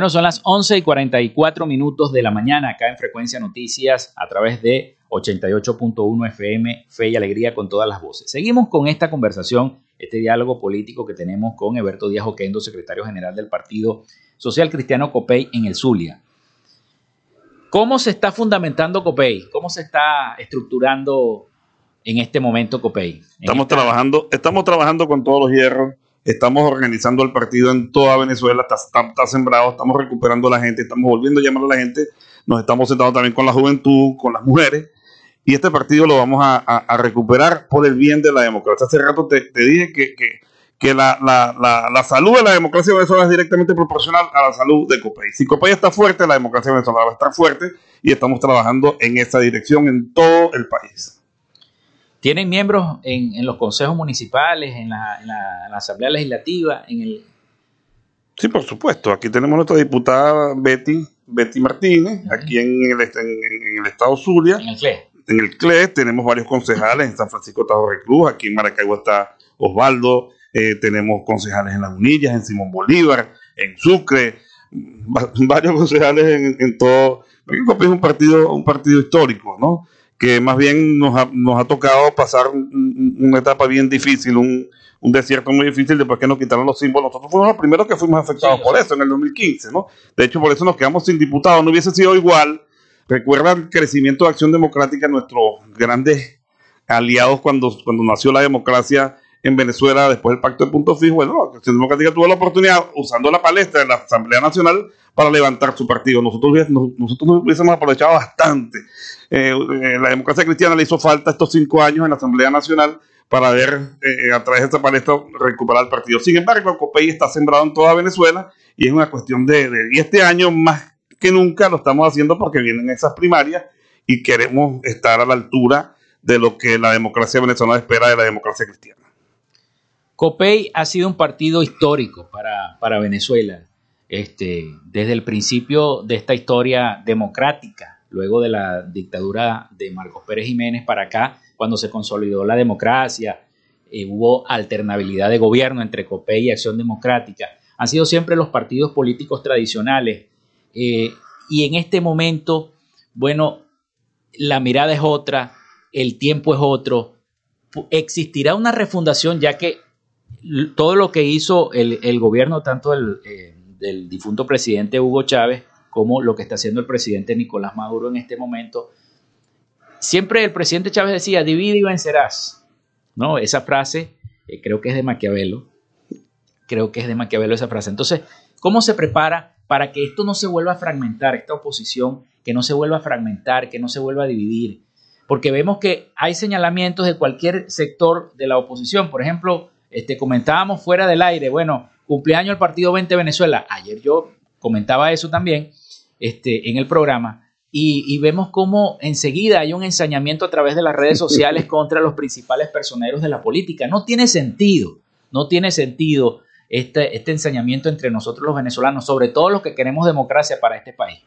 Bueno, son las 11 y 44 minutos de la mañana acá en Frecuencia Noticias a través de 88.1 FM, Fe y Alegría con todas las voces. Seguimos con esta conversación, este diálogo político que tenemos con Eberto Díaz Oquendo, secretario general del Partido Social Cristiano COPEI en el Zulia. ¿Cómo se está fundamentando COPEI? ¿Cómo se está estructurando en este momento COPEI? Estamos trabajando, estamos trabajando con todos los hierros Estamos organizando el partido en toda Venezuela, está, sembrado, estamos recuperando a la gente, estamos volviendo a llamar a la gente, nos estamos sentando también con la juventud, con las mujeres, y este partido lo vamos a, recuperar por el bien de la democracia. Hace rato te, dije que, la, salud de la democracia venezolana es directamente proporcional a la salud de COPEI. Si COPEI está fuerte, la democracia venezolana va a estar fuerte y estamos trabajando en esa dirección en todo el país. ¿Tienen miembros en, los consejos municipales, en la, Asamblea Legislativa, en el... Sí, por supuesto. Aquí tenemos nuestra diputada Betty, Betty Martínez, aquí en el, en, el estado Zulia. En el CLE. En el CLE tenemos varios concejales, en San Francisco está Jorge Cruz, aquí en Maracaibo está Osvaldo, eh, tenemos concejales en Las Unillas, en Simón Bolívar, en Sucre, varios concejales en, en todo. Es un partido, un partido histórico, ¿no? Que más bien nos ha, nos ha tocado pasar una etapa bien difícil, un, un, desierto muy difícil después que nos quitaron los símbolos. Nosotros fuimos los primeros que fuimos afectados por eso en el 2015, ¿no? De hecho, por eso nos quedamos sin diputados. No hubiese sido igual. Recuerda el crecimiento de Acción Democrática, nuestros grandes aliados cuando, cuando nació la democracia en Venezuela después del pacto de punto fijo. Bueno, Acción Democrática tuvo la oportunidad, usando la palestra de la Asamblea Nacional, para levantar su partido. Nosotros, nosotros hubiésemos aprovechado bastante. Eh, eh, la democracia cristiana le hizo falta estos cinco años en la Asamblea Nacional para ver eh, a través de esta palestra recuperar el partido. Sin embargo, el COPEI está sembrado en toda Venezuela y es una cuestión de, de, Y este año más que nunca lo estamos haciendo porque vienen esas primarias y queremos estar a la altura de lo que la democracia venezolana espera de la democracia cristiana. COPEI ha sido un partido histórico para, para Venezuela este, desde el principio de esta historia democrática, luego de la dictadura de Marcos Pérez Jiménez para acá, cuando se consolidó la democracia, eh, hubo alternabilidad de gobierno entre COPEI y Acción Democrática. Han sido siempre los partidos políticos tradicionales. Eh, y en este momento, bueno, la mirada es otra, el tiempo es otro. Existirá una refundación, ya que todo lo que hizo el, gobierno, tanto el, eh, del difunto presidente Hugo Chávez como lo que está haciendo el presidente Nicolás Maduro en este momento. Siempre el presidente Chávez decía, divide y vencerás. ¿No? Esa frase eh, creo que es de Maquiavelo. Creo que es de Maquiavelo esa frase. Entonces, ¿cómo se prepara para que esto no se vuelva a fragmentar, esta oposición, que no se vuelva a fragmentar, que no se vuelva a dividir? Porque vemos que hay señalamientos de cualquier sector de la oposición. Por ejemplo, este, comentábamos fuera del aire, bueno, cumpleaños el partido 20 Venezuela. Ayer yo comentaba eso también este, en el programa. Y, vemos cómo enseguida hay un ensañamiento a través de las redes <laughs> sociales contra los principales personeros de la política. No tiene sentido, no tiene sentido este, este ensañamiento entre nosotros los venezolanos, sobre todo los que queremos democracia para este país.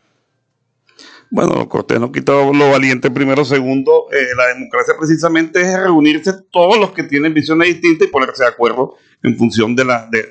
Bueno, Cortés no quita lo valiente primero. Segundo, eh, la democracia precisamente es reunirse todos los que tienen visiones distintas y ponerse de acuerdo en función de la, de,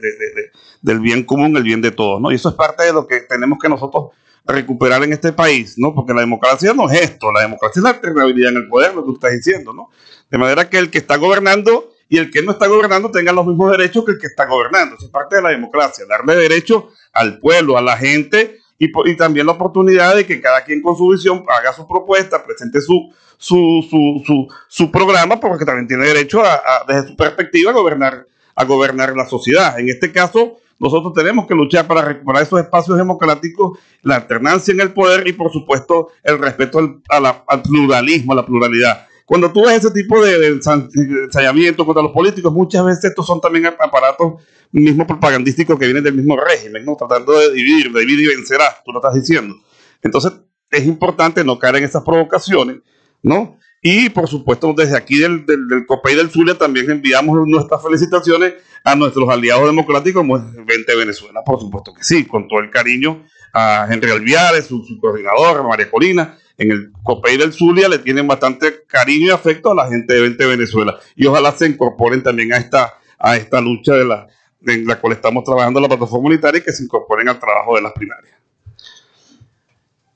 del bien común, el bien de todos, ¿no? Y eso es parte de lo que tenemos que nosotros recuperar en este país, ¿no? Porque la democracia no es esto, la democracia es la alternabilidad en el poder, lo que tú estás diciendo, ¿no? De manera que el que está gobernando y el que no está gobernando tenga los mismos derechos que el que está gobernando. Eso es parte de la democracia, darle derecho al pueblo, a la gente y, también la oportunidad de que cada quien con su visión haga su propuesta, presente su, su, su, su, su programa, porque también tiene derecho a, desde su perspectiva a gobernar, a gobernar la sociedad. En este caso, nosotros tenemos que luchar para recuperar esos espacios democráticos, la alternancia en el poder y, por supuesto, el respeto al, al pluralismo, a la pluralidad. Cuando tú ves ese tipo de, ensayamiento contra los políticos, muchas veces estos son también aparatos mismo propagandístico que viene del mismo régimen, ¿no? Tratando de dividir, de dividir y vencerás, tú lo estás diciendo. Entonces, es importante no caer en esas provocaciones, ¿no? Y por supuesto, desde aquí del, del, del COPEI del Zulia también enviamos nuestras felicitaciones a nuestros aliados democráticos como 20 Venezuela, por supuesto que sí, con todo el cariño a Henry Alviares, su, su coordinador, María Corina, en el COPEI del Zulia le tienen bastante cariño y afecto a la gente de 20 Venezuela. Y ojalá se incorporen también a esta, a esta lucha de la, en la cual estamos trabajando la plataforma unitaria y que se incorporen al trabajo de las primarias.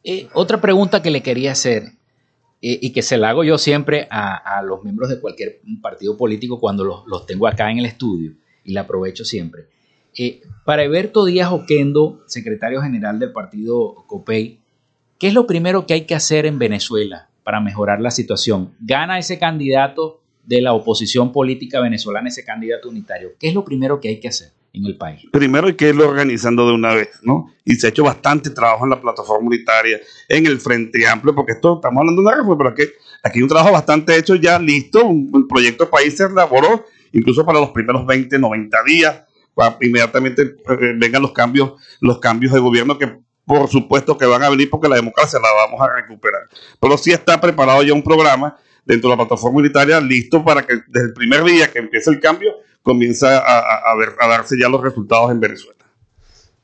Eh, otra pregunta que le quería hacer eh, y que se la hago yo siempre a, los miembros de cualquier partido político cuando los, tengo acá en el estudio y la aprovecho siempre. Eh, para Eberto Díaz Oquendo, secretario general del partido COPEI, ¿qué es lo primero que hay que hacer en Venezuela para mejorar la situación? ¿Gana ese candidato de la oposición política venezolana, ese candidato unitario? ¿Qué es lo primero que hay que hacer? en el país. Primero hay que irlo organizando de una vez, ¿no? Y se ha hecho bastante trabajo en la plataforma unitaria, en el Frente Amplio, porque esto estamos hablando de una reforma, pero aquí, hay un trabajo bastante hecho ya, listo, un, el proyecto país se elaboró, incluso para los primeros 20, 90 días, inmediatamente eh, vengan los cambios, los cambios de gobierno que por supuesto que van a venir porque la democracia la vamos a recuperar. Pero sí está preparado ya un programa dentro de la plataforma unitaria listo para que desde el primer día que empiece el cambio comienza a, ver, a darse ya los resultados en Venezuela.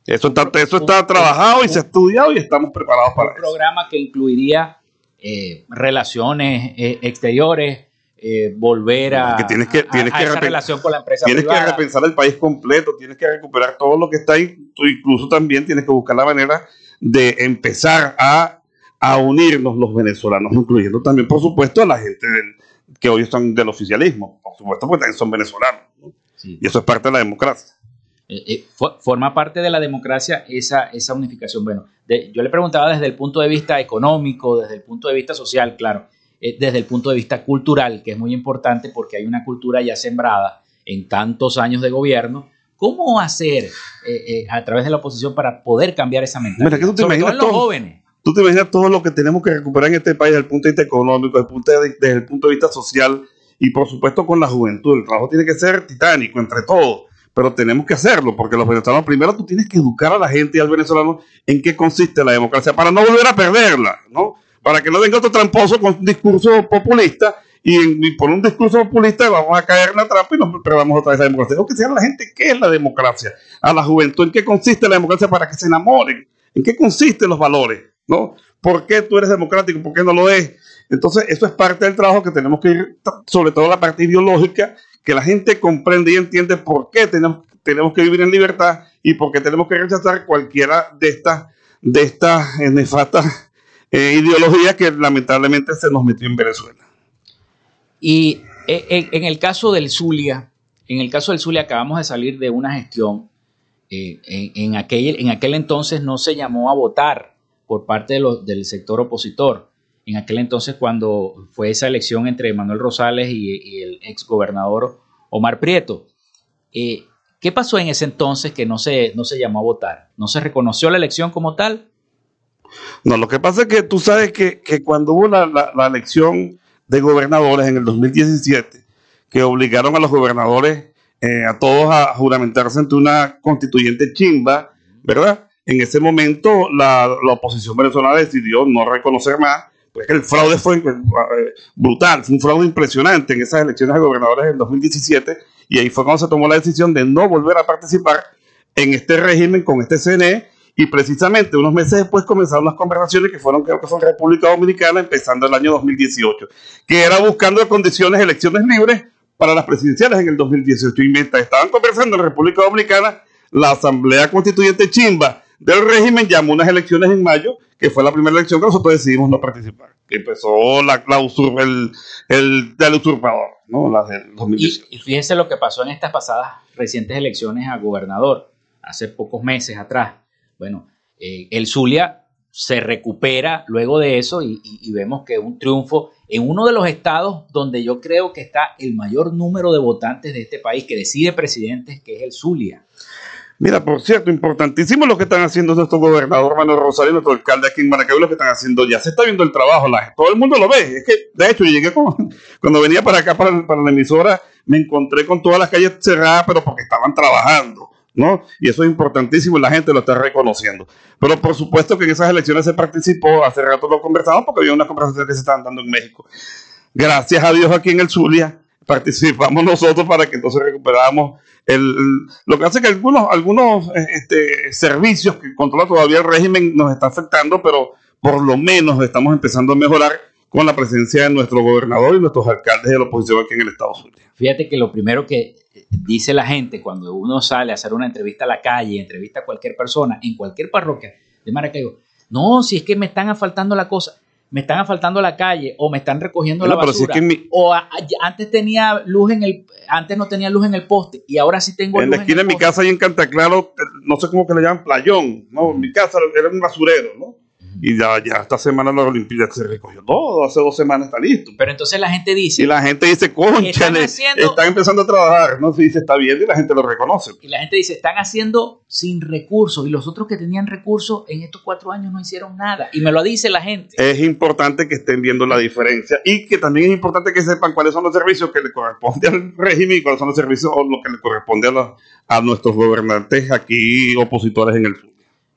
Eso está, eso está trabajado y se ha estudiado y estamos preparados para eso. Un programa que incluiría eh, relaciones eh, exteriores, eh, volver a, que tienes que, tienes que esa relación con la empresa Tienes que repensar el país completo, tienes que recuperar todo lo que está ahí, tú incluso también tienes que buscar la manera de empezar a, a unirnos los venezolanos, incluyendo también, por supuesto, a la gente del, que hoy están del oficialismo, por supuesto, porque también son venezolanos. Y eso es parte de la democracia. Eh, eh, forma parte de la democracia esa, esa unificación. Bueno, yo le preguntaba desde el punto de vista económico, desde el punto de vista social, claro, eh, desde el punto de vista cultural, que es muy importante porque hay una cultura ya sembrada en tantos años de gobierno. ¿Cómo hacer a través de la oposición para poder cambiar esa mentalidad? Mira, tú te imaginas los jóvenes. Tú te imaginas todo lo que tenemos que recuperar en este país desde el punto de vista económico, desde el punto desde el punto de vista social, y por supuesto con la juventud. El trabajo tiene que ser titánico entre todos, pero tenemos que hacerlo porque los venezolanos, primero tú tienes que educar a la gente y al venezolano en qué consiste la democracia para no volver a perderla, ¿no? Para que no venga otro tramposo con un discurso populista y, por un discurso populista vamos a caer en la trampa y nos perdamos otra vez la democracia. Tengo que decir a la gente qué es la democracia, a la juventud, en qué consiste la democracia para que se enamoren, en qué consisten los valores, ¿no? ¿Por qué tú eres democrático? ¿Por qué no lo es? Entonces, eso es parte del trabajo que tenemos que ir, sobre todo la parte ideológica, que la gente comprende y entiende por qué tenemos, tenemos que vivir en libertad y por qué tenemos que rechazar cualquiera de estas de estas eh, nefastas eh, ideologías que lamentablemente se nos metió en Venezuela. Y eh, en, el caso del Zulia, en el caso del Zulia acabamos de salir de una gestión, en, aquel, en aquel entonces no se llamó a votar por parte del sector opositor en aquel entonces cuando fue esa elección entre Manuel Rosales y, el ex gobernador Omar Prieto. Eh, ¿Qué pasó en ese entonces que no se, no se llamó a votar? ¿No se reconoció la elección como tal? No, lo que pasa es que tú sabes que, cuando hubo la, elección de gobernadores en el 2017, que obligaron a los gobernadores eh, a todos a juramentarse ante una constituyente chimba, ¿verdad? En ese momento la, la oposición venezolana decidió no reconocer más pues el fraude fue eh, brutal, fue un fraude impresionante en esas elecciones de gobernadores del 2017 y ahí fue cuando se tomó la decisión de no volver a participar en este régimen con este CNE y precisamente unos meses después comenzaron las conversaciones que fueron, creo que en República Dominicana, empezando el año 2018, que era buscando condiciones elecciones libres para las presidenciales en el 2018. Y mientras estaban conversando en República Dominicana, la Asamblea Constituyente Chimba del régimen llamó unas elecciones en mayo, que fue la primera elección que nosotros decidimos no participar. Que empezó la, el, el del usurpador, ¿no? La del 2018. Y, fíjense lo que pasó en estas pasadas recientes elecciones a gobernador, hace pocos meses atrás. Bueno, eh, el Zulia se recupera luego de eso y, vemos que un triunfo en uno de los estados donde yo creo que está el mayor número de votantes de este país que decide presidentes, que es el Zulia. Mira, por cierto, importantísimo lo que están haciendo nuestro gobernador Manuel Rosario, nuestro alcalde aquí en Maracaibo, lo que están haciendo. Ya se está viendo el trabajo, la, todo el mundo lo ve. Es que, de hecho, yo llegué <laughs> cuando venía para acá, para, la emisora, me encontré con todas las calles cerradas, pero porque estaban trabajando. ¿No? Y eso es importantísimo y la gente lo está reconociendo. Pero por supuesto que en esas elecciones se participó, hace rato lo conversamos porque había unas conversaciones que se estaban dando en México. Gracias a Dios aquí en el Zulia participamos <laughs> nosotros para que entonces recuperáramos el, lo que hace que algunos, algunos este, servicios que controla todavía el régimen nos está afectando, pero por lo menos estamos empezando a mejorar con la presencia de nuestro gobernador y nuestros alcaldes de la oposición aquí en el Estado Zulia. Fíjate que lo primero que dice la gente cuando uno sale a hacer una entrevista a la calle, entrevista a cualquier persona, en cualquier parroquia de Maracaibo, no, si es que me están asfaltando la cosa, me están asfaltando la calle o me están recogiendo la basura. O antes tenía luz en el, antes no tenía luz en el poste y ahora sí tengo en luz la esquina en de mi casa ahí en Cantaclaro, no sé cómo que le llaman playón, no, mi casa era un basurero, ¿no? Y ya, ya esta semana la Olimpiada se recogió todo, hace dos semanas está listo. Pero entonces la gente dice. Y la gente dice, concha, están, están empezando a trabajar, ¿no? Se dice, está bien y la gente lo reconoce. Y la gente dice, están haciendo sin recursos. Y los otros que tenían recursos en estos cuatro años no hicieron nada. Y me lo dice la gente. Es importante que estén viendo la diferencia y que también es importante que sepan cuáles son los servicios que le corresponde al régimen y cuáles son los servicios o lo que le corresponde a, a nuestros gobernantes aquí opositores en el sur.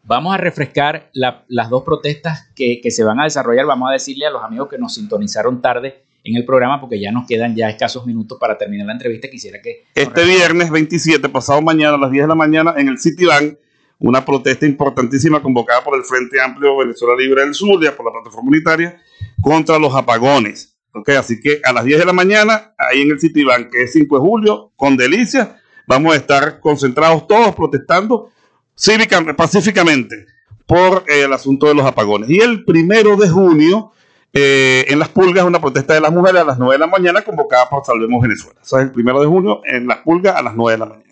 Vamos a refrescar las dos protestas que, se van a desarrollar. Vamos a decirle a los amigos que nos sintonizaron tarde en el programa, porque ya nos quedan ya escasos minutos para terminar la entrevista. Quisiera que... Este viernes 27, pasado mañana a las 10 de la mañana, en el Citibank, una protesta importantísima convocada por el Frente Amplio Venezuela Libre del Sur, y por la plataforma unitaria, contra los apagones. ¿Okay? Así que a las 10 de la mañana, ahí en el Citibank, que es 5 de julio, con delicia, vamos a estar concentrados todos protestando cívica, pacíficamente por eh, el asunto de los apagones. Y el primero de junio, eh, en Las Pulgas, una protesta de las mujeres a las 9 de la mañana convocada por Salvemos Venezuela. Eso es el primero de junio en Las Pulgas a las 9 de la mañana.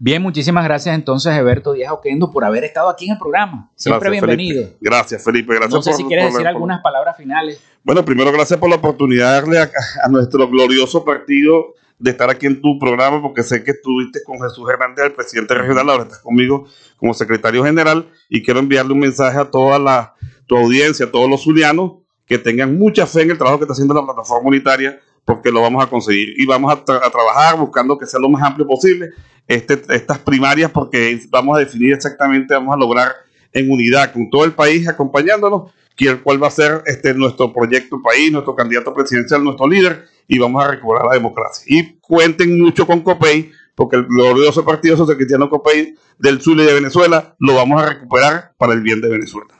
Bien, muchísimas gracias entonces, Eberto Díaz Oquendo, por haber estado aquí en el programa. Siempre bienvenido. Gracias, Felipe. Gracias no sé si quieres decir algunas palabras finales. Bueno, primero, gracias por la oportunidad de darle a nuestro glorioso partido de estar aquí en tu programa, porque sé que estuviste con Jesús Hernández, el presidente regional, ahora estás conmigo como secretario general, y quiero enviarle un mensaje a toda la, tu audiencia, a todos los zulianos, que tengan mucha fe en el trabajo que está haciendo la plataforma unitaria, porque lo vamos a conseguir. Y vamos a, trabajar buscando que sea lo más amplio posible este, estas primarias, porque vamos a definir exactamente, vamos a lograr en unidad con todo el país acompañándonos, cuál va a ser este, nuestro proyecto país, nuestro candidato presidencial, nuestro líder, y vamos a recuperar la democracia. Y cuenten mucho con COPEI, porque el glorioso Partido Social Cristiano COPEI del sur y de Venezuela lo vamos a recuperar para el bien de Venezuela.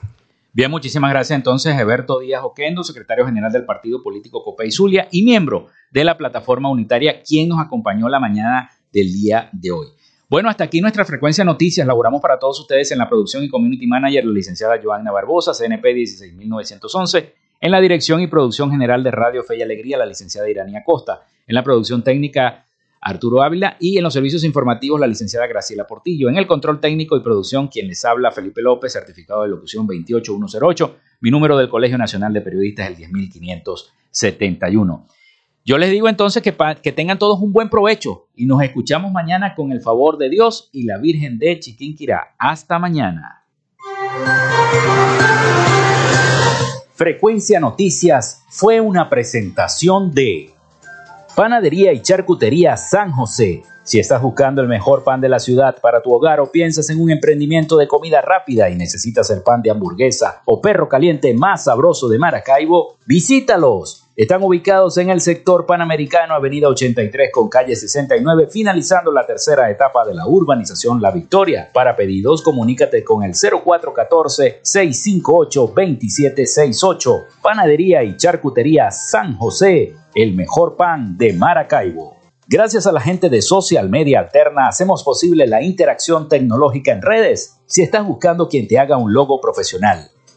Bien, muchísimas gracias entonces, Eberto Díaz Oquendo, secretario general del Partido Político COPEI Zulia y miembro de la plataforma unitaria, quien nos acompañó la mañana del día de hoy. Bueno, hasta aquí nuestra frecuencia noticias. Laboramos para todos ustedes en la producción y community manager, la licenciada Joanna Barbosa, CNP 16911 en la dirección y producción general de Radio Fe y Alegría, la licenciada Iranía Costa. En la producción técnica, Arturo Ávila. Y en los servicios informativos, la licenciada Graciela Portillo. En el control técnico y producción, quien les habla, Felipe López, certificado de locución 28108. Mi número del Colegio Nacional de Periodistas el 10571. Yo les digo entonces que, tengan todos un buen provecho y nos escuchamos mañana con el favor de Dios y la Virgen de Chiquinquirá. Hasta mañana. Frecuencia Noticias fue una presentación de Panadería y Charcutería San José. Si estás buscando el mejor pan de la ciudad para tu hogar o piensas en un emprendimiento de comida rápida y necesitas el pan de hamburguesa o perro caliente más sabroso de Maracaibo, visítalos están ubicados en el sector panamericano, Avenida 83 con calle 69, finalizando la tercera etapa de la urbanización La Victoria. Para pedidos, comunícate con el 0414-658-2768. Panadería y Charcutería San José, el mejor pan de Maracaibo. Gracias a la gente de Social Media Alterna hacemos posible la interacción tecnológica en redes. Si estás buscando quien te haga un logo profesional,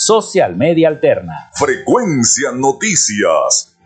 Social Media Alterna. Frecuencia Noticias.